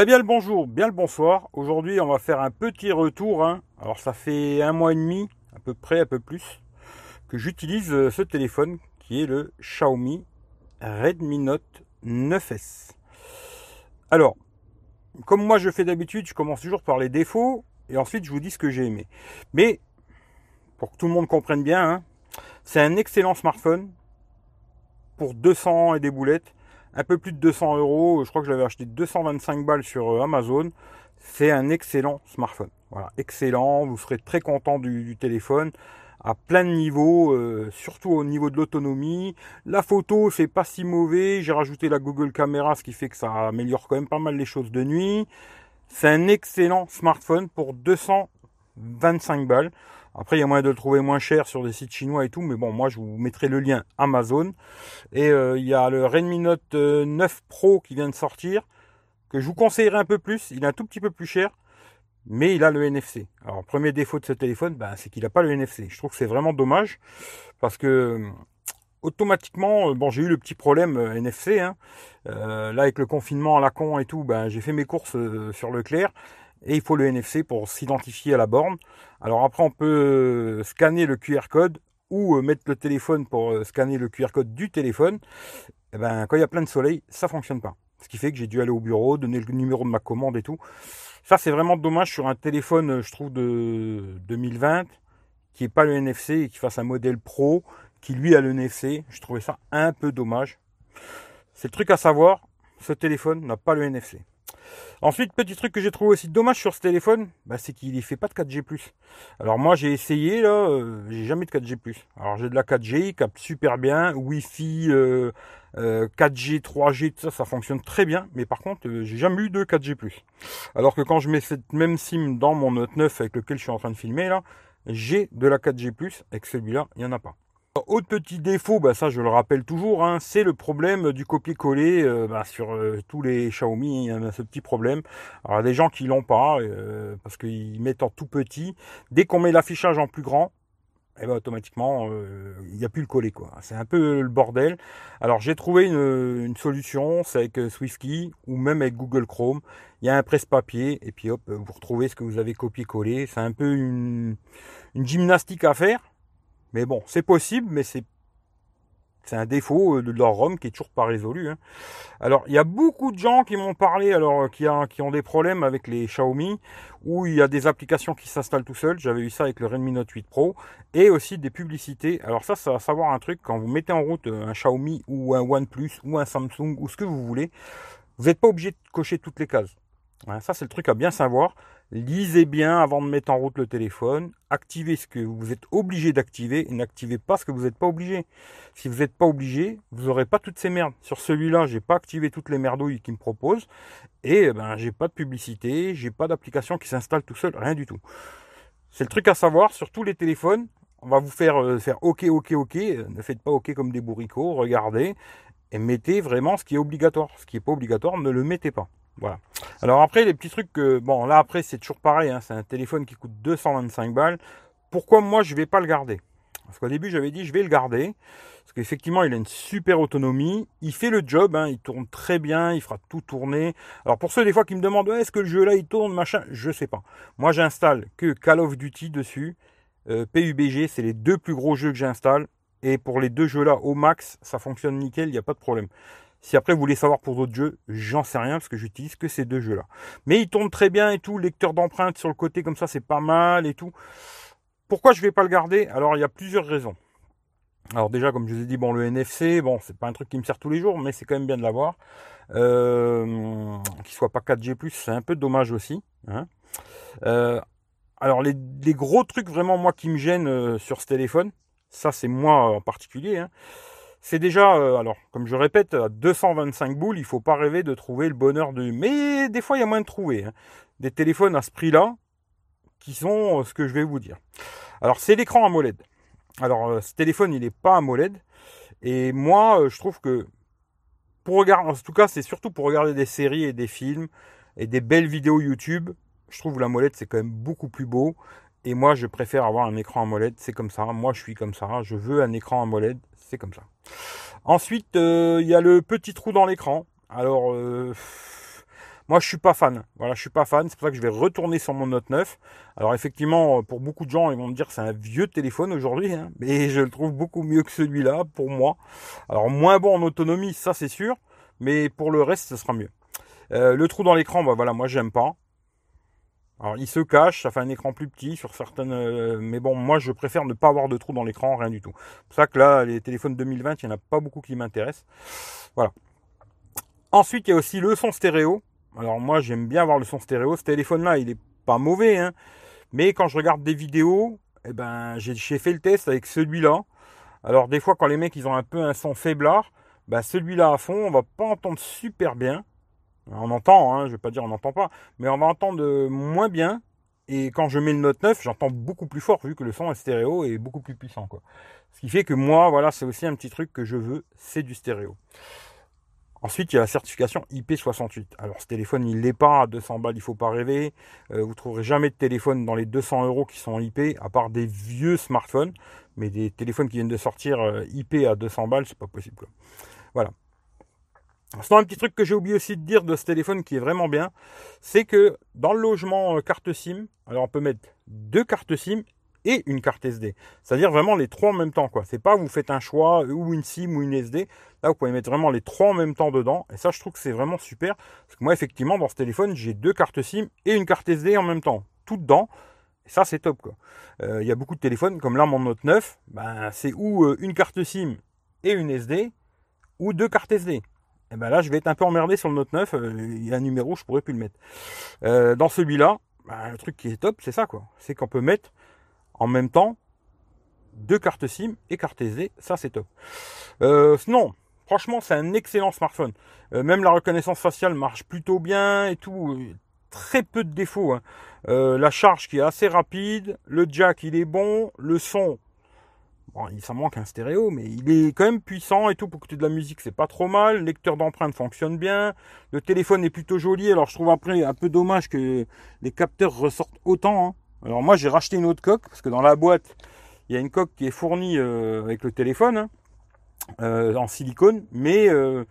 Eh bien le bonjour, bien le bonsoir. Aujourd'hui, on va faire un petit retour. hein. Alors ça fait un mois et demi, à peu près, un peu plus, que j'utilise euh, ce téléphone qui est le Xiaomi Redmi Note 9S. Alors, comme moi je fais d'habitude, je commence toujours par les défauts et ensuite je vous dis ce que j'ai aimé. Mais pour que tout le monde comprenne bien, hein, c'est un excellent smartphone pour 200 et des boulettes un peu plus de 200 euros. Je crois que je l'avais acheté 225 balles sur euh, Amazon. C'est un excellent smartphone. Voilà, excellent. Vous serez très content du, téléphone à plein de niveaux, euh, surtout au niveau de l'autonomie. La photo, c'est pas si mauvais. J'ai rajouté la Google Caméra, ce qui fait que ça améliore quand même pas mal les choses de nuit. C'est un excellent smartphone pour 225 balles. Après, il y a moyen de le trouver moins cher sur des sites chinois et tout, mais bon, moi, je vous mettrai le lien Amazon. Et euh, il y a le Redmi Note 9 euh, Pro qui vient de sortir, que je vous conseillerais un peu plus. Il est un tout petit peu plus cher, mais il a le NFC. Alors, premier défaut de ce téléphone, ben, c'est qu'il n'a pas le NFC. Je trouve que c'est vraiment dommage, parce que euh, automatiquement, bon, j'ai eu le petit problème NFC. Hein. Là, avec le confinement à la con et tout, ben, j'ai fait mes courses sur Leclerc et il faut le NFC pour s'identifier à la borne. Alors après, on peut scanner le QR code ou euh, mettre le téléphone pour euh, scanner le QR code du téléphone. Et eh ben, quand il y a plein de soleil, ça fonctionne pas. Ce qui fait que j'ai dû aller au bureau, donner le numéro de ma commande et tout. Ça, c'est vraiment dommage sur un téléphone, je trouve, de 2020, qui n'ait pas le NFC et qui fasse un modèle pro, qui lui a le NFC. Je trouvais ça un peu dommage. C'est le truc à savoir, ce téléphone n'a pas le NFC. Ensuite, petit truc que j'ai trouvé aussi dommage sur ce téléphone, bah, c'est qu'il ne fait pas de 4G+. Alors moi j'ai essayé là, euh, j'ai jamais de 4G+. Alors j'ai de la 4G, il capte super bien, Wi-Fi, euh, 4G, 3G, tout ça, ça fonctionne très bien. Mais par contre, euh, j'ai jamais eu de 4G+. Alors que quand je mets cette même SIM dans mon Note 9 avec lequel je suis en train de filmer là, j'ai de la 4G+, et que celui-là, il n'y en a pas. Autre petit défaut, bah ça je le rappelle toujours, hein, c'est le problème du copier-coller euh, bah, sur euh, tous les Xiaomi, il y a ce petit problème. Alors des gens qui l'ont pas, euh, parce qu'ils mettent en tout petit. Dès qu'on met l'affichage en plus grand, et eh ben, automatiquement il n'y a plus le coller quoi. C'est un peu le bordel. Alors j'ai trouvé une, solution, c'est avec SwiftKey ou même avec Google Chrome. Il y a un presse-papier et puis hop, vous retrouvez ce que vous avez copié-collé. C'est un peu une gymnastique à faire. Mais bon, c'est possible, mais c'est un défaut euh, de leur ROM qui est toujours pas résolu. Hein. Alors, il y a beaucoup de gens qui m'ont parlé, alors euh, qui, ont des problèmes avec les Xiaomi, où il y a des applications qui s'installent tout seul. J'avais eu ça avec le Redmi Note 8 Pro, et aussi des publicités. Alors ça, ça va savoir un truc quand vous mettez en route un Xiaomi ou un OnePlus ou un Samsung ou ce que vous voulez, vous n'êtes pas obligé de cocher toutes les cases. Hein, ça, c'est le truc à bien savoir. Lisez bien avant de mettre en route le téléphone. Activez ce que vous êtes obligé d'activer et n'activez pas ce que vous n'êtes pas obligé. Si vous n'êtes pas obligé, vous n'aurez pas toutes ces merdes. Sur celui-là, j'ai pas activé toutes les merdouilles qu'il me propose et eh ben j'ai pas de publicité, j'ai pas d'application qui s'installe tout seul, rien du tout. C'est le truc à savoir sur tous les téléphones. On va vous faire euh, faire OK, OK, OK. Ne faites pas OK comme des bourricots. Regardez et mettez vraiment ce qui est obligatoire. Ce qui n'est pas obligatoire, ne le mettez pas. Voilà. Alors après, les petits trucs que... Bon, là après, c'est toujours pareil. Hein, c'est un téléphone qui coûte 225 balles. Pourquoi moi, je ne vais pas le garder? Parce qu'au début, j'avais dit, je vais le garder. Parce qu'effectivement, il a une super autonomie. Il fait le job. Hein, il tourne très bien. Il fera tout tourner. Alors pour ceux des fois qui me demandent, est-ce que le jeu là, il tourne, machin Je sais pas. Moi, j'installe que Call of Duty dessus. Euh, PUBG, c'est les deux plus gros jeux que j'installe. Et pour les deux jeux là, au max, ça fonctionne nickel. Il n'y a pas de problème. Si après vous voulez savoir pour d'autres jeux, j'en sais rien parce que j'utilise que ces deux jeux-là. Mais ils tournent très bien et tout, lecteur d'empreintes sur le côté comme ça, c'est pas mal et tout. Pourquoi je vais pas le garder? Alors il y a plusieurs raisons. Alors déjà, comme je vous ai dit, bon le NFC, bon c'est pas un truc qui me sert tous les jours, mais c'est quand même bien de l'avoir. Euh, qu'il soit pas 4G+, c'est un peu dommage aussi. Hein. Euh, alors les, gros trucs vraiment moi qui me gênent euh, sur ce téléphone, ça c'est moi en particulier. Hein, c'est déjà, euh, alors, comme je répète, à 225 boules, il faut pas rêver de trouver le bonheur de. Mais des fois, il y a moins de trouver. Hein. Des téléphones à ce prix-là, qui sont euh, ce que je vais vous dire. Alors, c'est l'écran AMOLED. Alors, euh, ce téléphone, il n'est pas AMOLED. Et moi, je trouve que, pour regarder, en tout cas, c'est surtout pour regarder des séries et des films et des belles vidéos YouTube. Je trouve l'AMOLED, c'est quand même beaucoup plus beau. Et moi, je préfère avoir un écran AMOLED. C'est comme ça. Moi, je suis comme ça. Je veux un écran AMOLED c'est comme ça. Ensuite, euh, il y a le petit trou dans l'écran. Alors, euh, Moi, je suis pas fan. Voilà, je suis pas fan. C'est pour ça que je vais retourner sur mon Note 9. Alors, effectivement, pour beaucoup de gens, ils vont me dire que c'est un vieux téléphone aujourd'hui, hein, mais je le trouve beaucoup mieux que celui-là pour moi. Alors, moins bon en autonomie, ça c'est sûr, mais pour le reste, ce sera mieux. Euh, le trou dans l'écran, bah voilà, moi j'aime pas. Alors il se cache, ça fait un écran plus petit sur certaines. Euh, mais bon, moi je préfère ne pas avoir de trou dans l'écran, rien du tout. C'est pour ça que là, les téléphones 2020, il n'y en a pas beaucoup qui m'intéressent. Voilà. Ensuite, il y a aussi le son stéréo. Alors moi j'aime bien avoir le son stéréo. Ce téléphone-là, il est pas mauvais, hein. Mais quand je regarde des vidéos, eh ben j'ai fait le test avec celui-là. Alors des fois quand les mecs ils ont un peu un son faiblard, ben, celui-là à fond, on va pas entendre super bien. On entend, hein, je vais pas dire on n'entend pas, mais on va entendre moins bien. Et quand je mets le Note 9, j'entends beaucoup plus fort vu que le son est stéréo et beaucoup plus puissant. Ce qui fait que moi, voilà, c'est aussi un petit truc que je veux, c'est du stéréo. Ensuite, il y a la certification IP68. Alors, ce téléphone, il n'est pas à 200 balles, il ne faut pas rêver. Euh, vous ne trouverez jamais de téléphone dans les 200 euros qui sont IP, à part des vieux smartphones. Mais des téléphones qui viennent de sortir euh, IP à 200 balles, c'est pas possible. Voilà. Sinon, un petit truc que j'ai oublié aussi de dire de ce téléphone qui est vraiment bien, c'est que dans le logement euh, carte SIM, alors on peut mettre deux cartes SIM et une carte SD. C'est-à-dire vraiment les trois en même temps. quoi. C'est pas vous faites un choix ou une SIM ou une SD. Là, vous pouvez mettre vraiment les trois en même temps dedans. Et ça, je trouve que c'est vraiment super. Parce que moi, effectivement, dans ce téléphone, j'ai deux cartes SIM et une carte SD en même temps. Tout dedans. Et ça, c'est top. Euh, il y a beaucoup de téléphones, comme là, mon Note 9, ben, c'est ou euh, une carte SIM et une SD, ou deux cartes SD. Et ben là, je vais être un peu emmerdé sur le Note 9. Euh, il y a un numéro, je pourrais plus le mettre. Euh, dans celui-là, ben, le truc qui est top, c'est ça, quoi. C'est qu'on peut mettre en même temps deux cartes SIM et carte SD. Ça, c'est top. Euh, sinon, franchement, c'est un excellent smartphone. même la reconnaissance faciale marche plutôt bien et tout. Très peu de défauts. Hein. la charge qui est assez rapide. Le jack, il est bon. Le son, Bon, il s'en manque un stéréo, mais il est quand même puissant et tout pour écouter de la musique, c'est pas trop mal. Le lecteur d'empreintes fonctionne bien. Le téléphone est plutôt joli. Alors je trouve après un peu dommage que les capteurs ressortent autant. Hein. Alors moi j'ai racheté une autre coque parce que dans la boîte il y a une coque qui est fournie euh, avec le téléphone hein, euh, en silicone, mais euh,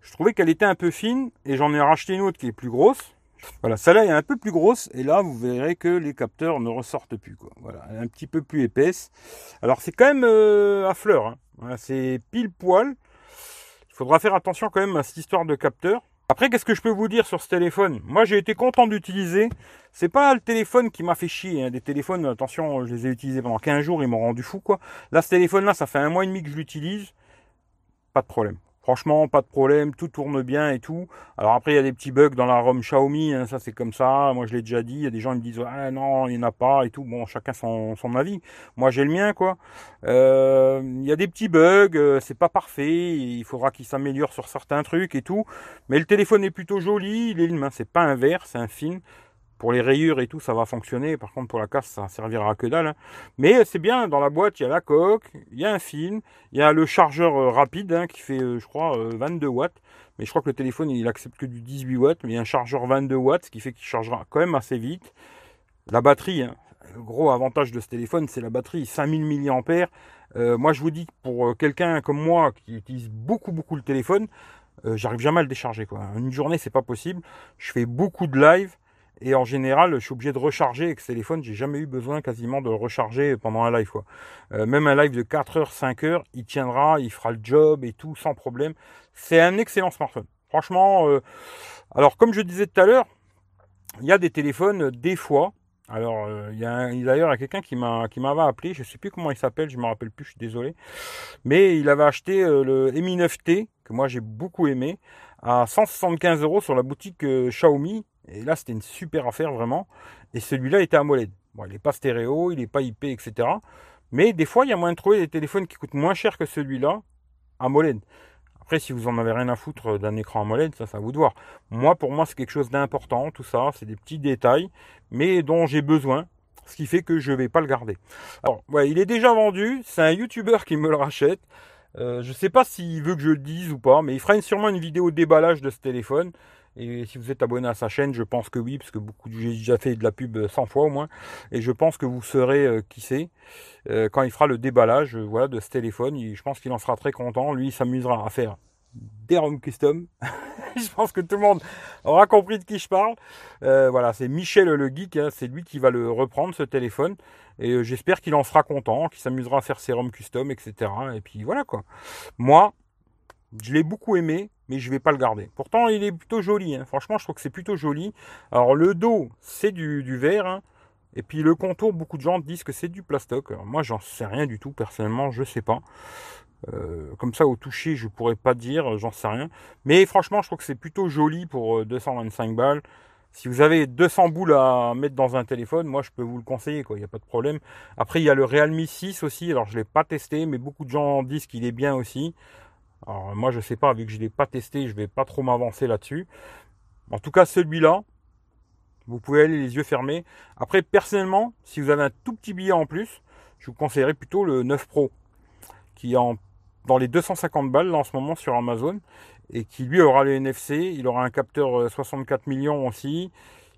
je trouvais qu'elle était un peu fine et j'en ai racheté une autre qui est plus grosse. Voilà, celle-là est un peu plus grosse et là vous verrez que les capteurs ne ressortent plus. Quoi. Voilà, elle est un petit peu plus épaisse. Alors c'est quand même euh, à fleur, hein. c'est pile poil. Il faudra faire attention quand même à cette histoire de capteur. Après, qu'est-ce que je peux vous dire sur ce téléphone? Moi, j'ai été content d'utiliser. C'est pas le téléphone qui m'a fait chier. Hein. Des téléphones, attention, je les ai utilisés pendant 15 jours, ils m'ont rendu fou, quoi. Là, ce téléphone-là, ça fait un mois et demi que je l'utilise. Pas de problème. Franchement, pas de problème, tout tourne bien et tout. Alors après, il y a des petits bugs dans la ROM Xiaomi, hein, ça c'est comme ça. Moi, je l'ai déjà dit. Il y a des gens qui me disent ah non, il n'y en a pas et tout. Bon, chacun son, avis. Moi, j'ai le mien quoi. Euh, il y a des petits bugs, euh, c'est pas parfait. Il faudra qu'il s'améliore sur certains trucs et tout. Mais le téléphone est plutôt joli. Il est c'est pas un verre, c'est un film. Pour les rayures et tout, ça va fonctionner. Par contre, pour la casse, ça servira à que dalle. Hein. Mais c'est bien, dans la boîte, il y a la coque, il y a un film, il y a le chargeur euh, rapide hein, qui fait, euh, je crois, 22 euh, watts. Mais je crois que le téléphone, il accepte que du 18 watts. Mais il y a un chargeur 22 watts, ce qui fait qu'il chargera quand même assez vite. La batterie, hein, le gros avantage de ce téléphone, c'est la batterie, 5000 mAh. moi, je vous dis, pour quelqu'un comme moi qui utilise beaucoup, beaucoup le téléphone, j'arrive jamais à le décharger. Quoi. Une journée, c'est pas possible. Je fais beaucoup de live. Et en général, je suis obligé de recharger avec ce téléphone. J'ai jamais eu besoin quasiment de le recharger pendant un live. Quoi. Euh, même un live de 4 heures, 5 heures, il tiendra, il fera le job et tout sans problème. C'est un excellent smartphone. Franchement, euh, alors comme je disais tout à l'heure, il y a des téléphones des fois. Alors, euh, il y a d'ailleurs quelqu'un qui m'a qui m'avait appelé, je sais plus comment il s'appelle, je me rappelle plus, je suis désolé. Mais il avait acheté le Mi 9T que moi j'ai beaucoup aimé à 175 euros sur la boutique Xiaomi et là, c'était une super affaire vraiment. Et celui-là était AMOLED. Bon, il n'est pas stéréo, il n'est pas IP, etc. Mais des fois, il y a moyen de trouver des téléphones qui coûtent moins cher que celui-là, AMOLED. Après, si vous en avez rien à foutre d'un écran AMOLED, ça, ça à vous de voir. Moi, pour moi, c'est quelque chose d'important, tout ça. C'est des petits détails, mais dont j'ai besoin. Ce qui fait que je ne vais pas le garder. Alors, ouais, il est déjà vendu. C'est un YouTuber qui me le rachète. Euh, je ne sais pas s'il veut que je le dise ou pas, mais il fera sûrement une vidéo déballage de ce téléphone. Et si vous êtes abonné à sa chaîne, je pense que oui, parce que beaucoup j'ai déjà fait de la pub 100 fois au moins. Et je pense que vous saurez euh, qui c'est euh, quand il fera le déballage voilà, de ce téléphone. je pense qu'il en sera très content. Lui, il s'amusera à faire des ROM custom. je pense que tout le monde aura compris de qui je parle. Euh, voilà, c'est Michel le geek, hein, c'est lui qui va le reprendre ce téléphone. Et euh, j'espère qu'il en sera content, qu'il s'amusera à faire ses ROM custom, etc. Et puis voilà quoi. Moi, je l'ai beaucoup aimé, mais je vais pas le garder. Pourtant, il est plutôt joli. Hein. Franchement, je trouve que c'est plutôt joli. Alors le dos, c'est du, verre. Hein. Et puis le contour, beaucoup de gens disent que c'est du plastoc. Alors, moi, j'en sais rien du tout. Personnellement, je sais pas. Euh, comme ça, au toucher, je pourrais pas dire, j'en sais rien. Mais franchement, je trouve que c'est plutôt joli pour 225 euh, balles. Si vous avez 200 boules à mettre dans un téléphone, moi je peux vous le conseiller. Il n'y a pas de problème. Après, il y a le Realme 6 aussi. Alors, je ne l'ai pas testé, mais beaucoup de gens disent qu'il est bien aussi. Alors, moi, je sais pas, vu que je ne l'ai pas testé, je vais pas trop m'avancer là-dessus. En tout cas, celui-là, vous pouvez aller les yeux fermés. Après, personnellement, si vous avez un tout petit billet en plus, je vous conseillerais plutôt le 9 Pro, qui est en dans les 250 balles en ce moment sur Amazon et qui lui aura le NFC, il aura un capteur 64 euh, millions aussi.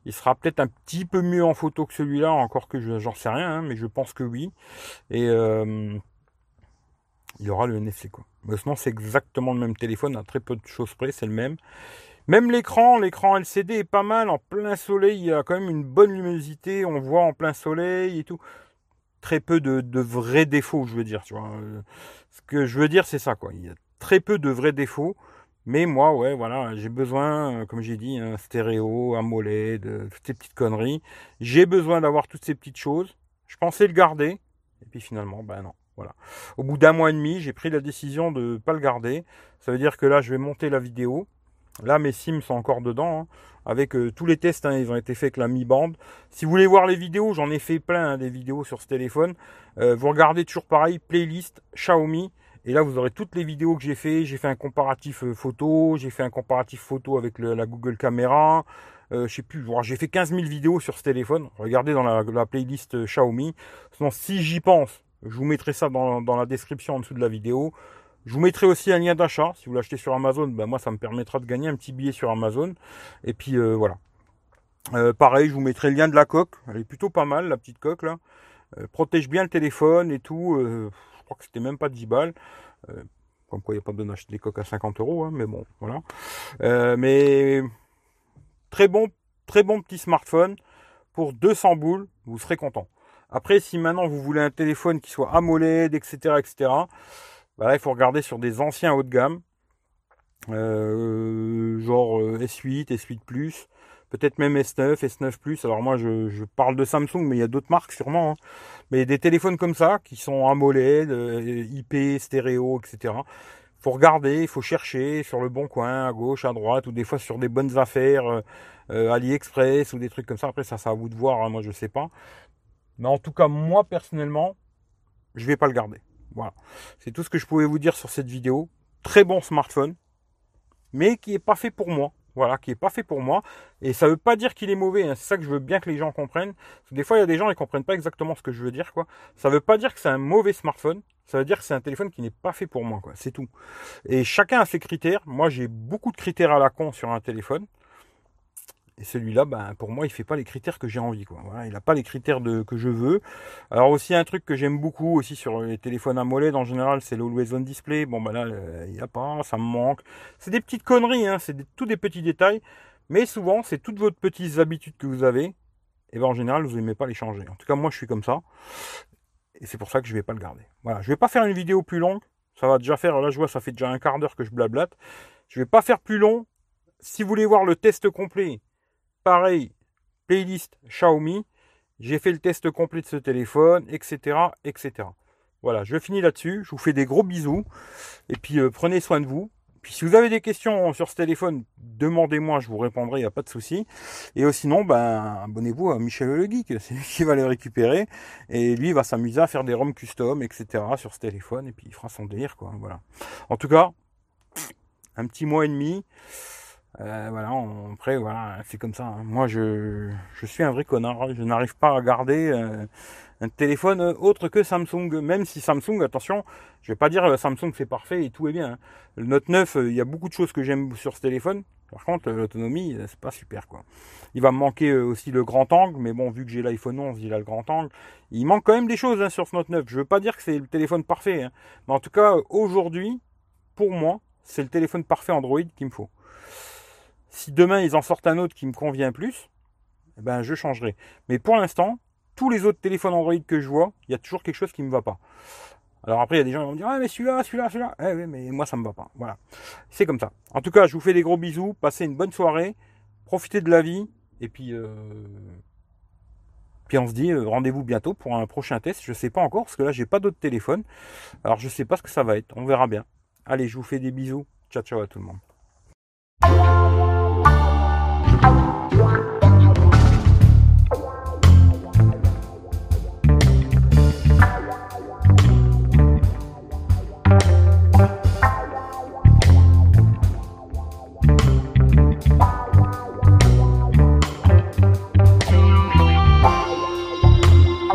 Il sera peut-être un petit peu mieux en photo que celui-là, encore que j'en sais rien, hein, mais je pense que oui. Et euh, il aura le NFC quoi. Mais sinon c'est exactement le même téléphone, à très peu de choses près, c'est le même. Même l'écran, l'écran LCD est pas mal en plein soleil, il a quand même une bonne luminosité, on voit en plein soleil et tout. Très peu de, vrais défauts, je veux dire, tu vois. Ce que je veux dire, c'est ça, quoi. Il y a très peu de vrais défauts. Mais moi, ouais, voilà, j'ai besoin, euh, comme j'ai dit, un stéréo, un mollet, de toutes ces petites conneries. J'ai besoin d'avoir toutes ces petites choses. Je pensais le garder. Et puis finalement, ben non. Au bout d'un mois et demi, j'ai pris la décision de ne pas le garder. Ça veut dire que là, je vais monter la vidéo. Là, mes sims sont encore dedans. Hein, avec euh, tous les tests, hein, ils ont été faits avec la Mi Band. Si vous voulez voir les vidéos, j'en ai fait plein hein, des vidéos sur ce téléphone. Euh, vous regardez toujours pareil, playlist Xiaomi. Et là, vous aurez toutes les vidéos que j'ai fait. J'ai fait un comparatif euh, photo. J'ai fait un comparatif photo avec la Google Caméra. je sais plus. J'ai fait 15 000 vidéos sur ce téléphone. Regardez dans la, playlist Xiaomi. Sinon, si j'y pense, je vous mettrai ça dans, la description en dessous de la vidéo. Je vous mettrai aussi un lien d'achat. Si vous l'achetez sur Amazon, ben moi ça me permettra de gagner un petit billet sur Amazon. Et puis euh, voilà. Euh, pareil, je vous mettrai le lien de la coque. Elle est plutôt pas mal, la petite coque là. Euh, protège bien le téléphone et tout. je crois que c'était même pas 10 balles. comme quoi il n'y a pas besoin d'acheter des coques à 50 euros, hein, mais bon, voilà. mais très bon, très bon petit smartphone. Pour 200 boules, vous serez content. Après, si maintenant vous voulez un téléphone qui soit AMOLED, etc., etc., bah il faut regarder sur des anciens haut de gamme, euh, genre S8, S8 Plus, peut-être même S9, S9 Plus. Alors moi, je, parle de Samsung, mais il y a d'autres marques sûrement. Hein. Mais des téléphones comme ça, qui sont AMOLED, euh, IP, stéréo, etc. Faut regarder, il faut chercher sur le bon coin, à gauche, à droite, ou des fois sur des bonnes affaires, euh, AliExpress ou des trucs comme ça. Après, ça, c'est à vous de voir. Hein, moi, je sais pas. Mais en tout cas, moi personnellement, je vais pas le garder. Voilà. C'est tout ce que je pouvais vous dire sur cette vidéo. Très bon smartphone, mais qui n'est pas fait pour moi. Voilà, qui n'est pas fait pour moi. Et ça ne veut pas dire qu'il est mauvais. Hein. C'est ça que je veux bien que les gens comprennent. des fois, il y a des gens qui ne comprennent pas exactement ce que je veux dire. Quoi. Ça ne veut pas dire que c'est un mauvais smartphone. Ça veut dire que c'est un téléphone qui n'est pas fait pour moi. C'est tout. Et chacun a ses critères. Moi, j'ai beaucoup de critères à la con sur un téléphone. Et celui-là, ben, pour moi, il fait pas les critères que j'ai envie. Quoi. Voilà, il n'a pas les critères de, que je veux. Alors aussi, un truc que j'aime beaucoup aussi sur les téléphones à molette, en général, c'est l'Always On Display. Bon, ben là, il n'y a pas, ça me manque. C'est des petites conneries, hein, c'est tous des petits détails. Mais souvent, c'est toutes vos petites habitudes que vous avez. Et ben, en général, vous n'aimez pas les changer. En tout cas, moi, je suis comme ça. Et c'est pour ça que je ne vais pas le garder. Voilà, je ne vais pas faire une vidéo plus longue. Ça va déjà faire, là, je vois, ça fait déjà un quart d'heure que je blablate. Je ne vais pas faire plus long. Si vous voulez voir le test complet, Pareil, playlist Xiaomi. J'ai fait le test complet de ce téléphone, etc. etc. Voilà, je finis là-dessus. Je vous fais des gros bisous. Et puis euh, prenez soin de vous. Puis si vous avez des questions sur ce téléphone, demandez-moi, je vous répondrai, il n'y a pas de souci. Et euh, sinon, ben, abonnez-vous à Michel Le qui va les récupérer. Et lui, il va s'amuser à faire des ROM custom, etc. sur ce téléphone. Et puis il fera son délire, quoi. Voilà. En tout cas, un petit mois et demi. Euh, voilà, après, voilà, c'est comme ça. Hein. Moi, je, je suis un vrai connard. Je n'arrive pas à garder euh, un téléphone autre que Samsung. Même si Samsung, attention, je vais pas dire euh, Samsung c'est parfait et tout est bien. Hein. Le Note 9, il y a beaucoup de choses que j'aime sur ce téléphone. Par contre, l'autonomie, c'est pas super quoi. Il va me manquer aussi le grand angle, mais bon, vu que j'ai l'iPhone 11, il a le grand angle. Il manque quand même des choses hein, sur ce Note 9. Je veux pas dire que c'est le téléphone parfait, mais en tout cas, aujourd'hui, pour moi, c'est le téléphone parfait Android qu'il me faut. Si demain ils en sortent un autre qui me convient plus, eh ben je changerai. Mais pour l'instant, tous les autres téléphones Android que je vois, il y a toujours quelque chose qui ne me va pas. Alors après, il y a des gens qui vont me dire, ah mais celui-là, celui-là, celui-là. Eh oui, mais moi ça me va pas. Voilà. C'est comme ça. En tout cas, je vous fais des gros bisous, passez une bonne soirée, profitez de la vie, et puis, euh... puis on se dit euh, rendez-vous bientôt pour un prochain test. Je sais pas encore, parce que là j'ai pas d'autre téléphone. Alors je sais pas ce que ça va être. On verra bien. Allez, je vous fais des bisous. Ciao ciao à tout le monde.